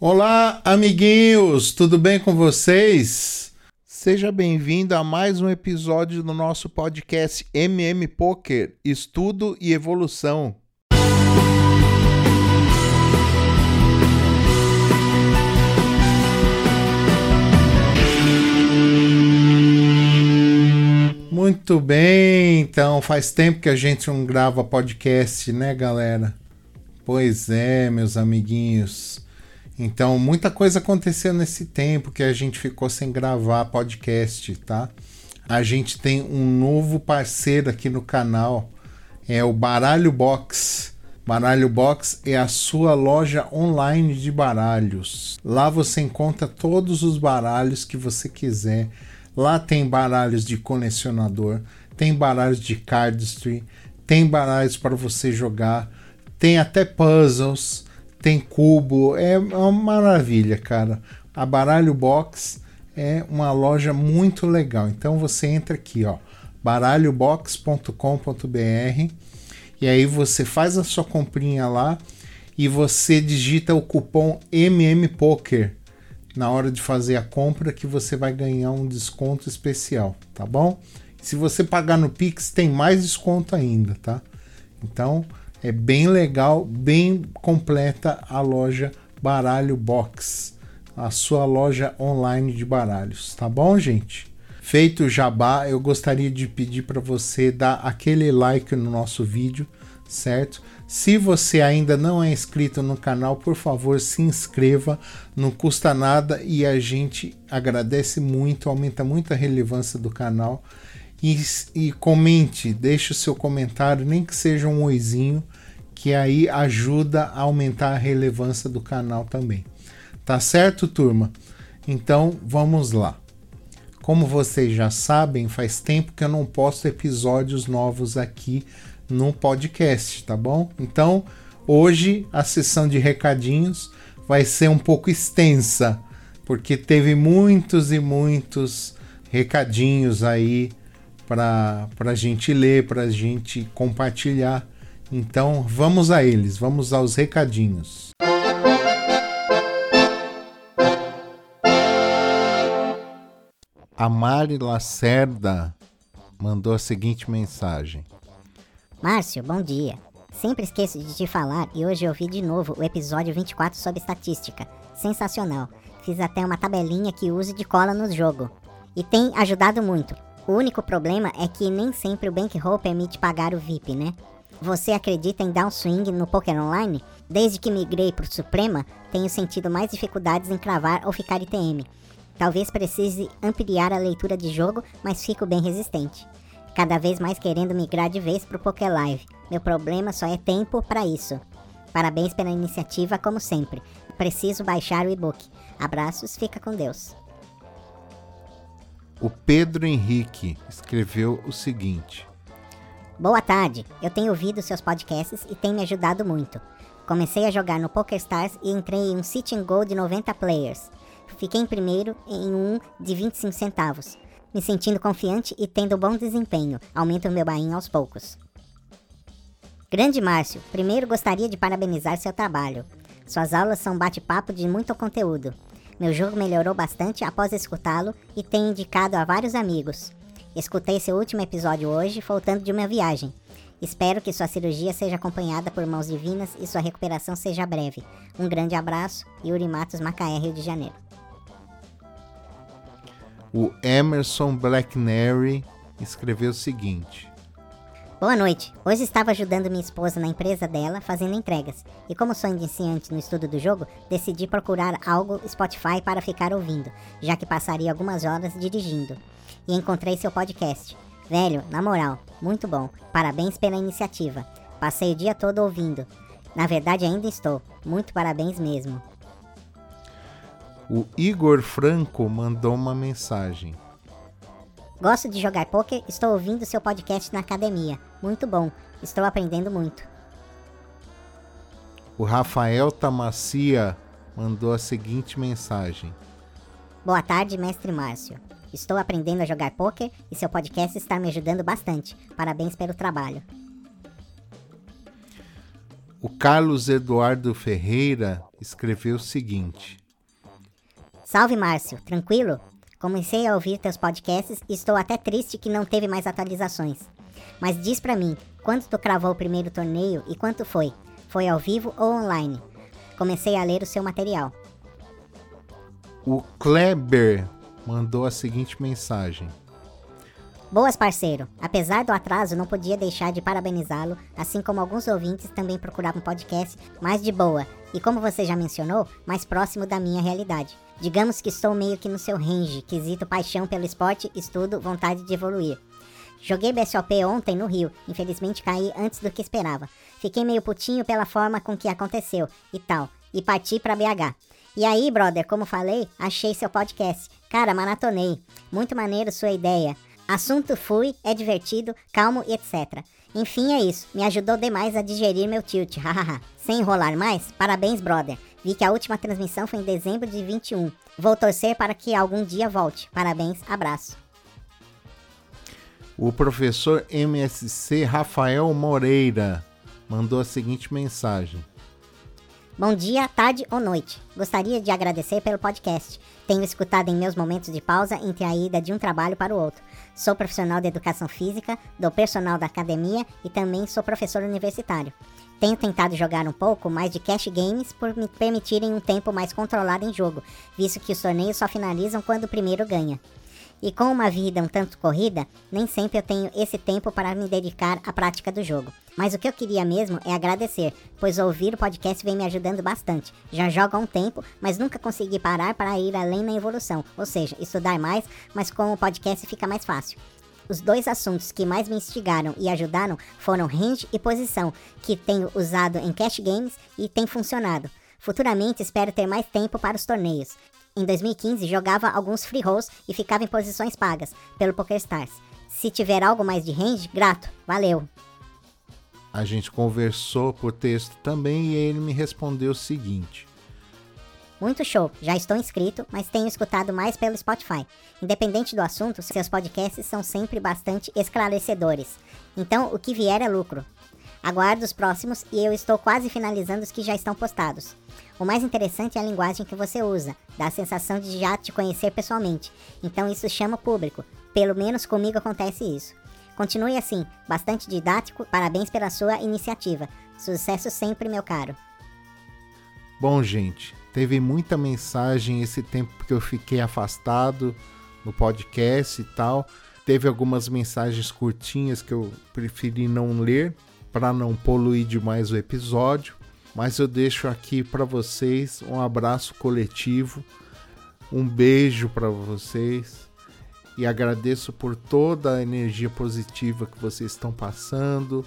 Olá, amiguinhos, tudo bem com vocês? Seja bem-vindo a mais um episódio do nosso podcast MM Poker Estudo e Evolução. Muito bem, então faz tempo que a gente não grava podcast, né, galera? Pois é, meus amiguinhos. Então, muita coisa aconteceu nesse tempo que a gente ficou sem gravar podcast, tá? A gente tem um novo parceiro aqui no canal, é o Baralho Box. Baralho Box é a sua loja online de baralhos. Lá você encontra todos os baralhos que você quiser. Lá tem baralhos de colecionador, tem baralhos de cardistry, tem baralhos para você jogar, tem até puzzles tem cubo, é uma maravilha, cara. A Baralho Box é uma loja muito legal. Então você entra aqui, ó, baralhobox.com.br e aí você faz a sua comprinha lá e você digita o cupom MMPoker na hora de fazer a compra que você vai ganhar um desconto especial, tá bom? Se você pagar no Pix, tem mais desconto ainda, tá? Então, é bem legal, bem completa a loja Baralho Box, a sua loja online de baralhos, tá bom, gente? Feito o jabá, eu gostaria de pedir para você dar aquele like no nosso vídeo, certo? Se você ainda não é inscrito no canal, por favor, se inscreva, não custa nada e a gente agradece muito, aumenta muito a relevância do canal. E, e comente, deixe o seu comentário, nem que seja um oizinho, que aí ajuda a aumentar a relevância do canal também. Tá certo, turma? Então vamos lá. Como vocês já sabem, faz tempo que eu não posto episódios novos aqui no podcast, tá bom? Então hoje a sessão de recadinhos vai ser um pouco extensa, porque teve muitos e muitos recadinhos aí para a gente ler, para a gente compartilhar. Então vamos a eles, vamos aos recadinhos. A Mari Lacerda mandou a seguinte mensagem: Márcio, bom dia. Sempre esqueço de te falar e hoje eu vi de novo o episódio 24 sobre estatística. Sensacional. Fiz até uma tabelinha que uso de cola no jogo. E tem ajudado muito. O único problema é que nem sempre o bankroll permite pagar o VIP, né? Você acredita em downswing no Poker Online? Desde que migrei para o Suprema, tenho sentido mais dificuldades em cravar ou ficar ITM. Talvez precise ampliar a leitura de jogo, mas fico bem resistente. Cada vez mais querendo migrar de vez para o Poker Live. Meu problema só é tempo para isso. Parabéns pela iniciativa, como sempre. Preciso baixar o e-book. Abraços, fica com Deus. O Pedro Henrique escreveu o seguinte: Boa tarde, eu tenho ouvido seus podcasts e tem me ajudado muito. Comecei a jogar no PokerStars e entrei em um Sit and Go de 90 players. Fiquei em primeiro em um de 25 centavos. Me sentindo confiante e tendo bom desempenho, aumento o meu bainho aos poucos. Grande Márcio, primeiro gostaria de parabenizar seu trabalho. Suas aulas são bate-papo de muito conteúdo. Meu jogo melhorou bastante após escutá-lo e tenho indicado a vários amigos. Escutei seu último episódio hoje, voltando de uma viagem. Espero que sua cirurgia seja acompanhada por mãos divinas e sua recuperação seja breve. Um grande abraço, Yuri Matos, Macaé, Rio de Janeiro. O Emerson Blacknary escreveu o seguinte: Boa noite. Hoje estava ajudando minha esposa na empresa dela, fazendo entregas. E como sou iniciante no estudo do jogo, decidi procurar algo Spotify para ficar ouvindo, já que passaria algumas horas dirigindo. E encontrei seu podcast. Velho, na moral, muito bom. Parabéns pela iniciativa. Passei o dia todo ouvindo. Na verdade, ainda estou. Muito parabéns mesmo. O Igor Franco mandou uma mensagem. Gosto de jogar poker, estou ouvindo seu podcast na academia. Muito bom, estou aprendendo muito. O Rafael Tamacia mandou a seguinte mensagem: Boa tarde, mestre Márcio. Estou aprendendo a jogar poker e seu podcast está me ajudando bastante. Parabéns pelo trabalho. O Carlos Eduardo Ferreira escreveu o seguinte: Salve Márcio, tranquilo? Comecei a ouvir teus podcasts e estou até triste que não teve mais atualizações. Mas diz pra mim, quando tu cravou o primeiro torneio e quanto foi? Foi ao vivo ou online? Comecei a ler o seu material. O Kleber mandou a seguinte mensagem: Boas, parceiro. Apesar do atraso, não podia deixar de parabenizá-lo, assim como alguns ouvintes também procuravam podcast mais de boa e, como você já mencionou, mais próximo da minha realidade. Digamos que estou meio que no seu range, quesito paixão pelo esporte, estudo, vontade de evoluir. Joguei BSOP ontem no Rio, infelizmente caí antes do que esperava. Fiquei meio putinho pela forma com que aconteceu e tal, e parti para BH. E aí, brother, como falei, achei seu podcast. Cara, maratonei. Muito maneiro sua ideia. Assunto fui, é divertido, calmo e etc. Enfim, é isso. Me ajudou demais a digerir meu tilt, hahaha. Sem enrolar mais, parabéns, brother. Vi que a última transmissão foi em dezembro de 21. Vou torcer para que algum dia volte. Parabéns, abraço. O professor MSC Rafael Moreira mandou a seguinte mensagem: Bom dia, tarde ou noite. Gostaria de agradecer pelo podcast. Tenho escutado em meus momentos de pausa entre a ida de um trabalho para o outro. Sou profissional de educação física, do personal da academia e também sou professor universitário. Tenho tentado jogar um pouco mais de cash games por me permitirem um tempo mais controlado em jogo, visto que os torneios só finalizam quando o primeiro ganha. E com uma vida um tanto corrida, nem sempre eu tenho esse tempo para me dedicar à prática do jogo. Mas o que eu queria mesmo é agradecer, pois ouvir o podcast vem me ajudando bastante. Já jogo há um tempo, mas nunca consegui parar para ir além na evolução, ou seja, estudar mais, mas com o podcast fica mais fácil. Os dois assuntos que mais me instigaram e ajudaram foram range e posição, que tenho usado em cash games e tem funcionado. Futuramente espero ter mais tempo para os torneios. Em 2015, jogava alguns free rolls e ficava em posições pagas pelo PokerStars. Se tiver algo mais de range, grato. Valeu. A gente conversou por texto também e ele me respondeu o seguinte: Muito show, já estou inscrito, mas tenho escutado mais pelo Spotify. Independente do assunto, seus podcasts são sempre bastante esclarecedores. Então, o que vier é lucro. Aguardo os próximos e eu estou quase finalizando os que já estão postados. O mais interessante é a linguagem que você usa, dá a sensação de já te conhecer pessoalmente. Então isso chama o público. Pelo menos comigo acontece isso. Continue assim, bastante didático, parabéns pela sua iniciativa. Sucesso sempre, meu caro. Bom, gente, teve muita mensagem esse tempo que eu fiquei afastado no podcast e tal. Teve algumas mensagens curtinhas que eu preferi não ler para não poluir demais o episódio mas eu deixo aqui para vocês um abraço coletivo, um beijo para vocês e agradeço por toda a energia positiva que vocês estão passando,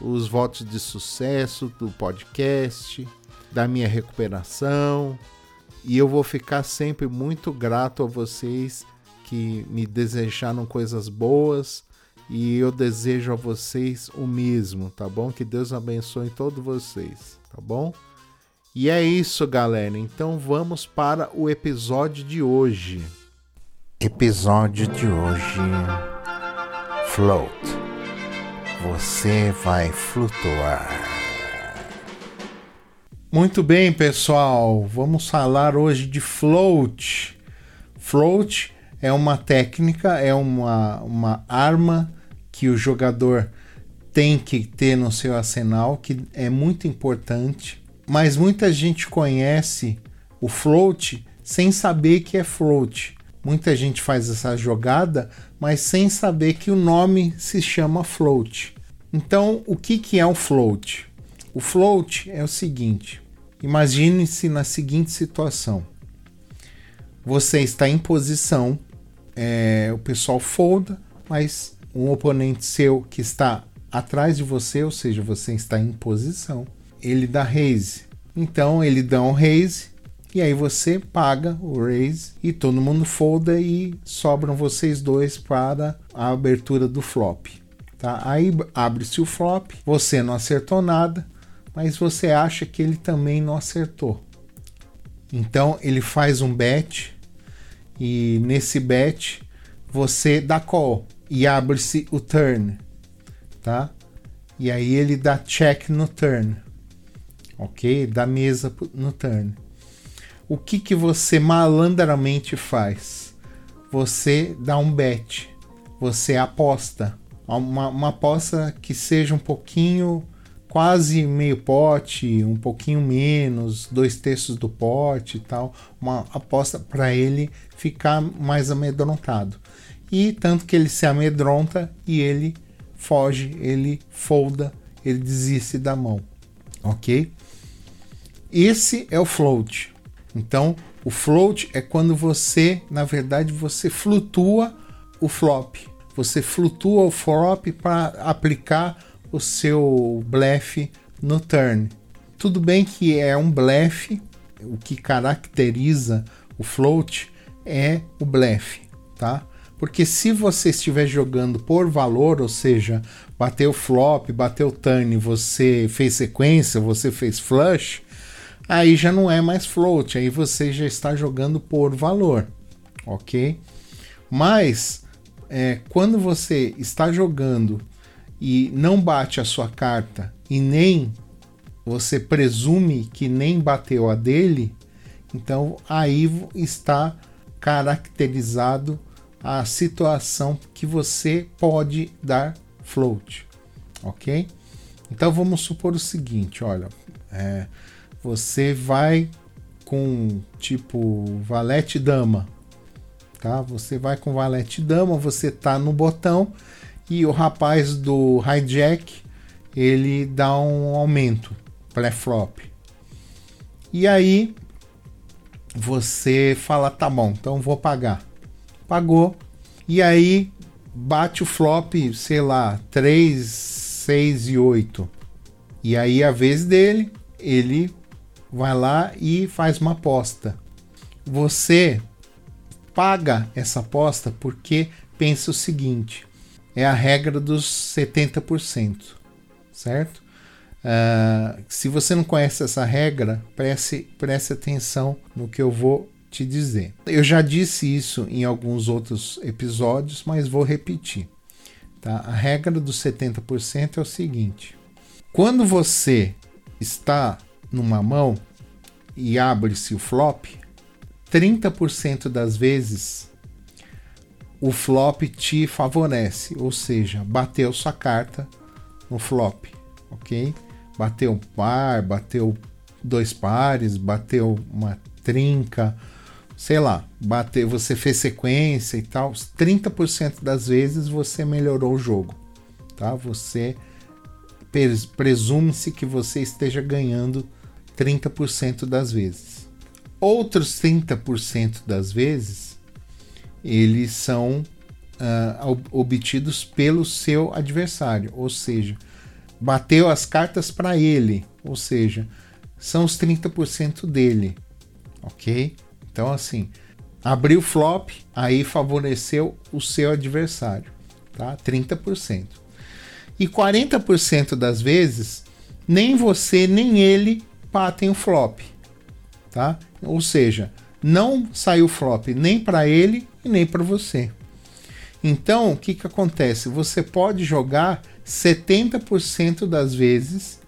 os votos de sucesso do podcast, da minha recuperação. E eu vou ficar sempre muito grato a vocês que me desejaram coisas boas e eu desejo a vocês o mesmo, tá bom? Que Deus abençoe todos vocês tá bom? E é isso, galera. Então vamos para o episódio de hoje. Episódio de hoje: Float. Você vai flutuar. Muito bem, pessoal. Vamos falar hoje de float. Float é uma técnica, é uma, uma arma que o jogador tem que ter no seu arsenal, que é muito importante, mas muita gente conhece o float sem saber que é float. Muita gente faz essa jogada, mas sem saber que o nome se chama float. Então, o que, que é o float? O float é o seguinte: imagine-se na seguinte situação. Você está em posição, é, o pessoal folda, mas um oponente seu que está atrás de você, ou seja, você está em posição, ele dá raise. Então ele dá um raise e aí você paga o raise e todo mundo folda e sobram vocês dois para a abertura do flop. Tá? Aí abre-se o flop, você não acertou nada, mas você acha que ele também não acertou. Então ele faz um bet e nesse bet você dá call e abre-se o turn tá? E aí ele dá check no turn. ok? Da mesa no turn. O que, que você malandramente faz? Você dá um bet, você aposta. Uma, uma aposta que seja um pouquinho, quase meio pote, um pouquinho menos, dois terços do pote e tal. Uma aposta para ele ficar mais amedrontado. E tanto que ele se amedronta e ele foge, ele folda, ele desiste da mão. Ok? Esse é o float. Então, o float é quando você, na verdade, você flutua o flop. Você flutua o flop para aplicar o seu blefe no turn. Tudo bem que é um blefe, o que caracteriza o float é o blefe, tá? Porque se você estiver jogando por valor, ou seja, bateu flop, bateu turn, você fez sequência, você fez flush, aí já não é mais float, aí você já está jogando por valor, ok? Mas é, quando você está jogando e não bate a sua carta e nem você presume que nem bateu a dele, então aí está caracterizado a situação que você pode dar float, ok? Então vamos supor o seguinte, olha, é, você vai com tipo valete dama, tá? Você vai com valete dama, você tá no botão e o rapaz do hijack ele dá um aumento pré-flop. E aí você fala, tá bom, então vou pagar pagou. E aí bate o flop, sei lá, 3, 6 e 8. E aí a vez dele, ele vai lá e faz uma aposta. Você paga essa aposta porque pensa o seguinte: é a regra dos 70%, certo? Uh, se você não conhece essa regra, preste, preste atenção no que eu vou te dizer. Eu já disse isso em alguns outros episódios, mas vou repetir. Tá? A regra dos 70% é o seguinte: quando você está numa mão e abre-se o flop, 30% das vezes o flop te favorece, ou seja, bateu sua carta no flop, ok? Bateu um par, bateu dois pares, bateu uma trinca, sei lá, bater, você fez sequência e tal, 30% das vezes você melhorou o jogo, tá? Você presume-se que você esteja ganhando 30% das vezes. Outros 30% das vezes eles são uh, obtidos pelo seu adversário, ou seja, bateu as cartas para ele, ou seja, são os 30% dele, ok? Então, assim, abriu flop, aí favoreceu o seu adversário, tá? 30%. E 40% das vezes, nem você nem ele batem o flop, tá? Ou seja, não saiu flop nem para ele e nem para você. Então, o que, que acontece? Você pode jogar 70% das vezes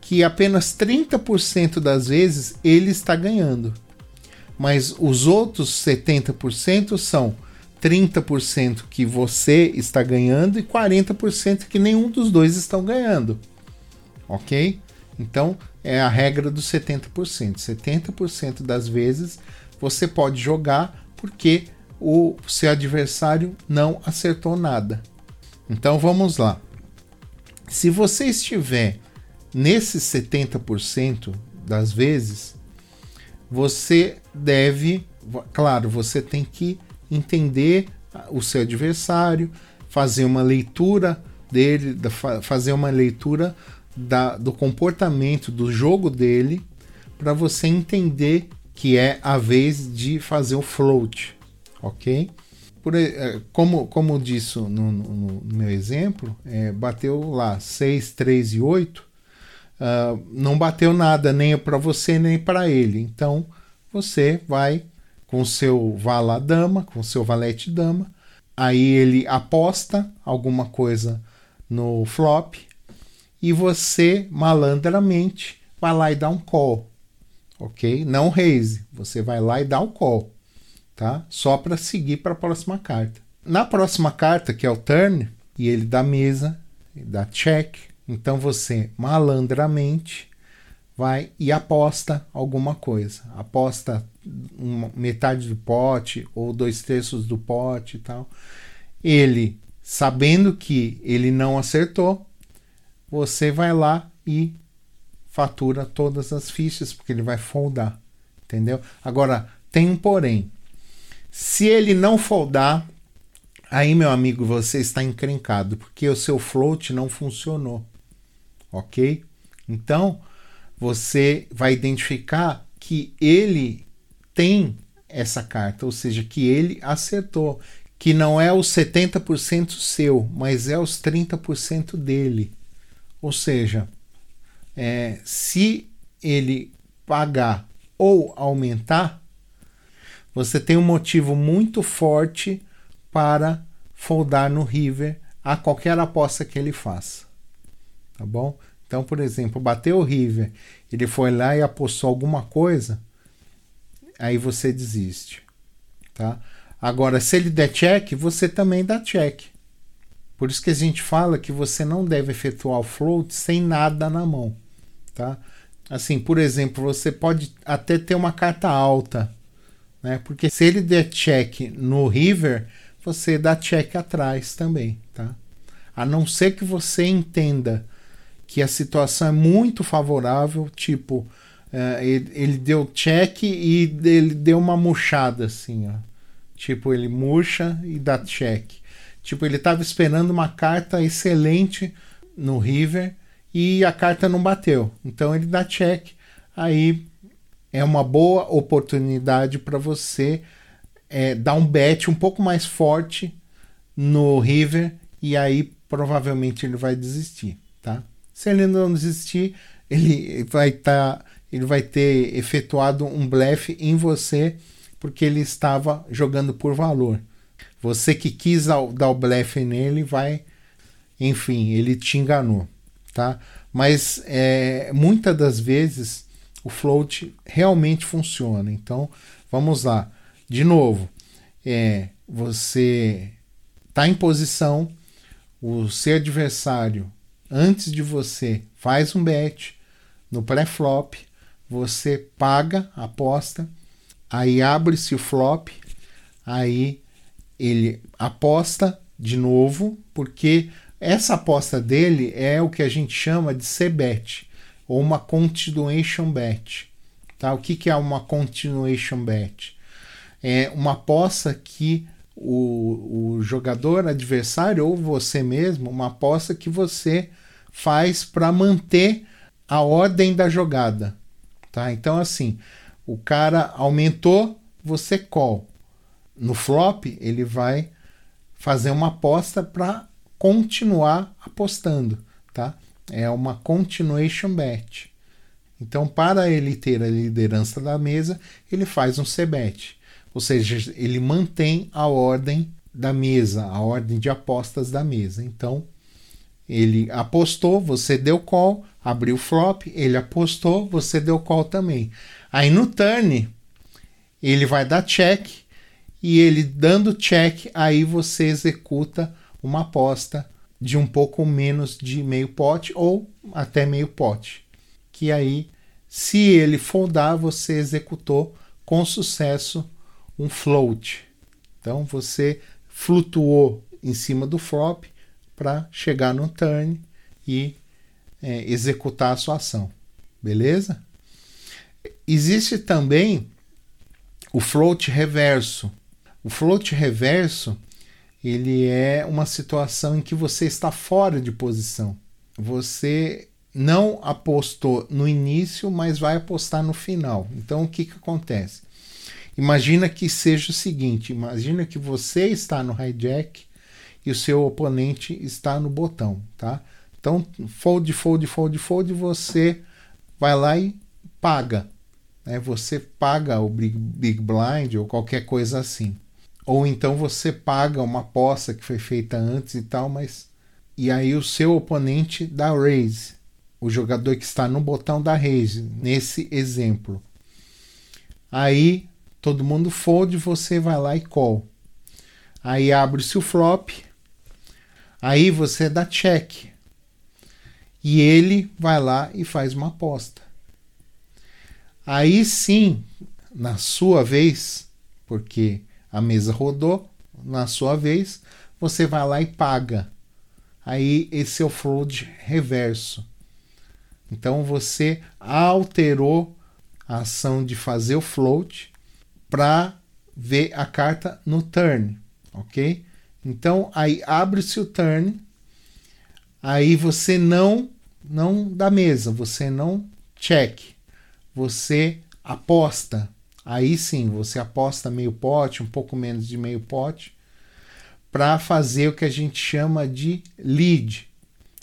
que apenas 30% das vezes ele está ganhando mas os outros 70% são 30% que você está ganhando e 40% que nenhum dos dois estão ganhando. Ok? Então é a regra dos 70%. 70% das vezes você pode jogar porque o seu adversário não acertou nada. Então vamos lá. Se você estiver nesses 70% das vezes, você deve, claro, você tem que entender o seu adversário, fazer uma leitura dele, fazer uma leitura da, do comportamento do jogo dele, para você entender que é a vez de fazer o float, ok? Por, é, como, como disse no, no, no meu exemplo, é, bateu lá 6, 3 e 8, uh, não bateu nada nem para você nem para ele. Então você vai com seu vala dama, com seu valete dama, aí ele aposta alguma coisa no flop e você malandramente vai lá e dá um call, ok? Não raise, você vai lá e dá um call, tá? Só para seguir para a próxima carta. Na próxima carta, que é o turn, e ele dá mesa, dá check, então você malandramente vai e aposta alguma coisa. Aposta uma, metade do pote ou dois terços do pote e tal. Ele, sabendo que ele não acertou, você vai lá e fatura todas as fichas, porque ele vai foldar. Entendeu? Agora, tem um porém. Se ele não foldar, aí, meu amigo, você está encrencado, porque o seu float não funcionou. Ok? Então, você vai identificar que ele tem essa carta, ou seja, que ele acertou, que não é os 70% seu, mas é os 30% dele. Ou seja, é, se ele pagar ou aumentar, você tem um motivo muito forte para foldar no River a qualquer aposta que ele faça. Tá bom? Então, por exemplo, bateu o River, ele foi lá e apostou alguma coisa, aí você desiste, tá? Agora, se ele der check, você também dá check. Por isso que a gente fala que você não deve efetuar o float sem nada na mão, tá? Assim, por exemplo, você pode até ter uma carta alta, né? Porque se ele der check no river, você dá check atrás também, tá? A não ser que você entenda que a situação é muito favorável, tipo, uh, ele, ele, deu check e ele deu uma murchada assim, ó. Tipo, ele murcha e dá check. Tipo, ele estava esperando uma carta excelente no river e a carta não bateu. Então ele dá check. Aí é uma boa oportunidade para você é, dar um bet um pouco mais forte no river e aí provavelmente ele vai desistir, tá? Se ele não desistir, ele vai estar, tá, ele vai ter efetuado um blefe em você porque ele estava jogando por valor. Você que quis dar o blefe nele vai, enfim, ele te enganou, tá? Mas é, muitas das vezes o float realmente funciona. Então, vamos lá. De novo, é, você está em posição, o seu adversário antes de você faz um bet no pré-flop, você paga a aposta, aí abre-se o flop, aí ele aposta de novo, porque essa aposta dele é o que a gente chama de C-bet, ou uma continuation bet. Tá? O que, que é uma continuation bet? É uma aposta que o, o jogador adversário ou você mesmo, uma aposta que você faz para manter a ordem da jogada. Tá? Então, assim, o cara aumentou, você call. No flop, ele vai fazer uma aposta para continuar apostando. Tá? É uma continuation bet. Então, para ele ter a liderança da mesa, ele faz um C-bet. Ou seja, ele mantém a ordem da mesa, a ordem de apostas da mesa. Então, ele apostou, você deu call, abriu flop, ele apostou, você deu call também. Aí no turn, ele vai dar check e ele dando check, aí você executa uma aposta de um pouco menos de meio pote ou até meio pote. Que aí, se ele foldar, você executou com sucesso um float. Então você flutuou em cima do flop para chegar no turn e é, executar a sua ação. Beleza? Existe também o float reverso. O float reverso ele é uma situação em que você está fora de posição. Você não apostou no início, mas vai apostar no final. Então o que, que acontece? Imagina que seja o seguinte: imagina que você está no hijack e o seu oponente está no botão, tá? Então, fold, fold, fold, fold, você vai lá e paga. Né? Você paga o big, big Blind ou qualquer coisa assim. Ou então você paga uma aposta que foi feita antes e tal, mas. E aí o seu oponente dá raise. o jogador que está no botão da raise, nesse exemplo. Aí todo mundo fold, você vai lá e call. Aí abre-se o flop. Aí você dá check. E ele vai lá e faz uma aposta. Aí sim, na sua vez, porque a mesa rodou, na sua vez, você vai lá e paga. Aí esse é o float reverso. Então você alterou a ação de fazer o float para ver a carta no turn, ok? Então aí abre-se o turn, aí você não não dá mesa, você não check, você aposta. Aí sim, você aposta meio pote, um pouco menos de meio pote, para fazer o que a gente chama de lead.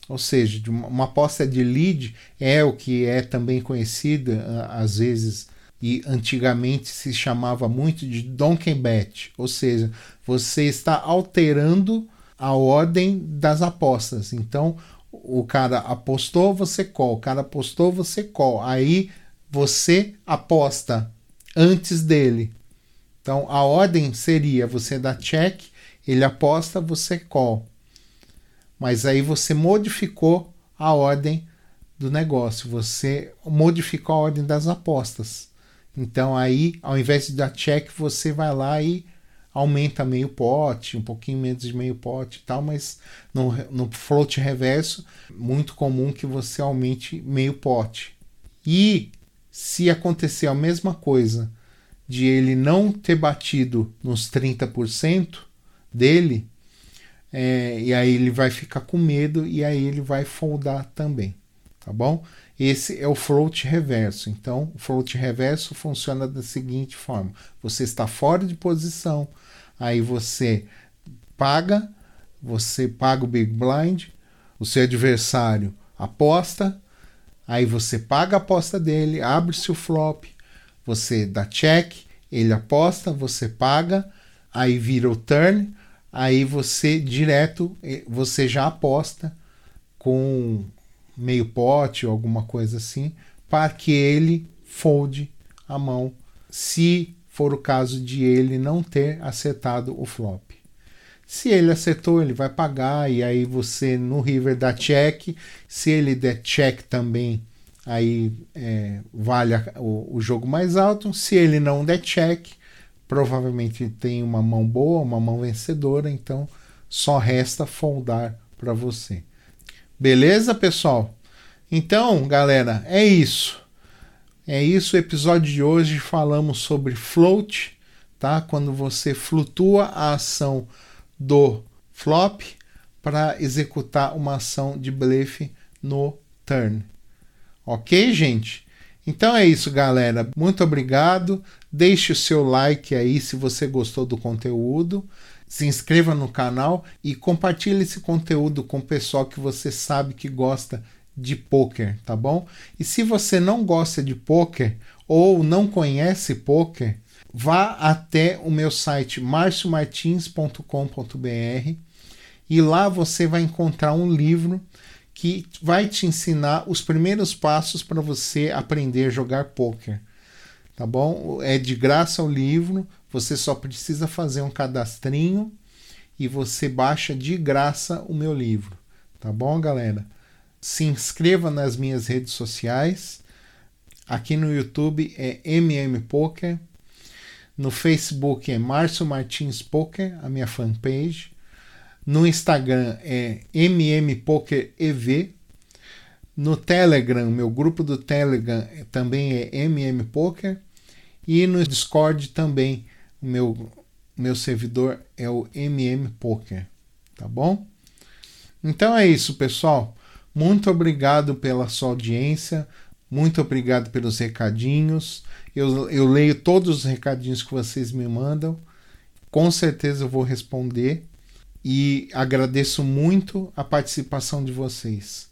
Ou seja, uma aposta de lead é o que é também conhecida às vezes e antigamente se chamava muito de donkey bet, ou seja, você está alterando a ordem das apostas. Então, o cara apostou, você call, o cara apostou, você call. Aí você aposta antes dele. Então, a ordem seria você dá check, ele aposta, você call. Mas aí você modificou a ordem do negócio, você modificou a ordem das apostas. Então aí, ao invés de dar check, você vai lá e aumenta meio pote, um pouquinho menos de meio pote e tal, mas no, no float reverso, muito comum que você aumente meio pote. E se acontecer a mesma coisa de ele não ter batido nos 30% dele, é, e aí ele vai ficar com medo e aí ele vai foldar também, tá bom? Esse é o float reverso. Então, o float reverso funciona da seguinte forma: você está fora de posição, aí você paga, você paga o big blind, o seu adversário aposta, aí você paga a aposta dele, abre-se o flop, você dá check, ele aposta, você paga, aí vira o turn, aí você direto, eh, você já aposta com meio pote ou alguma coisa assim, para que ele folde a mão, se for o caso de ele não ter acertado o flop. Se ele acertou, ele vai pagar, e aí você no river dá check. Se ele der check também, aí é, vale a, o, o jogo mais alto. Se ele não der check, provavelmente tem uma mão boa, uma mão vencedora, então só resta foldar para você. Beleza, pessoal? Então, galera, é isso. É isso o episódio de hoje. Falamos sobre float, tá? Quando você flutua a ação do flop para executar uma ação de blefe no turn. Ok, gente? Então é isso, galera. Muito obrigado. Deixe o seu like aí se você gostou do conteúdo. Se inscreva no canal e compartilhe esse conteúdo com o pessoal que você sabe que gosta de poker, tá bom? E se você não gosta de poker ou não conhece poker, vá até o meu site marciomartins.com.br e lá você vai encontrar um livro que vai te ensinar os primeiros passos para você aprender a jogar poker. Tá bom? É de graça o livro, você só precisa fazer um cadastrinho e você baixa de graça o meu livro. Tá bom, galera? Se inscreva nas minhas redes sociais. Aqui no YouTube é MM Poker. No Facebook é Márcio Martins Poker, a minha fanpage. No Instagram é mmpokerev. No Telegram, meu grupo do Telegram também é MM Poker. E no Discord também, o meu, meu servidor é o MM Poker. Tá bom? Então é isso, pessoal. Muito obrigado pela sua audiência. Muito obrigado pelos recadinhos. Eu, eu leio todos os recadinhos que vocês me mandam. Com certeza eu vou responder e agradeço muito a participação de vocês.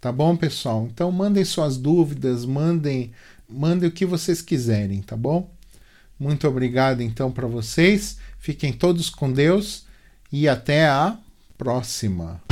Tá bom, pessoal? Então mandem suas dúvidas, mandem, mandem o que vocês quiserem, tá bom? Muito obrigado então para vocês. Fiquem todos com Deus e até a próxima.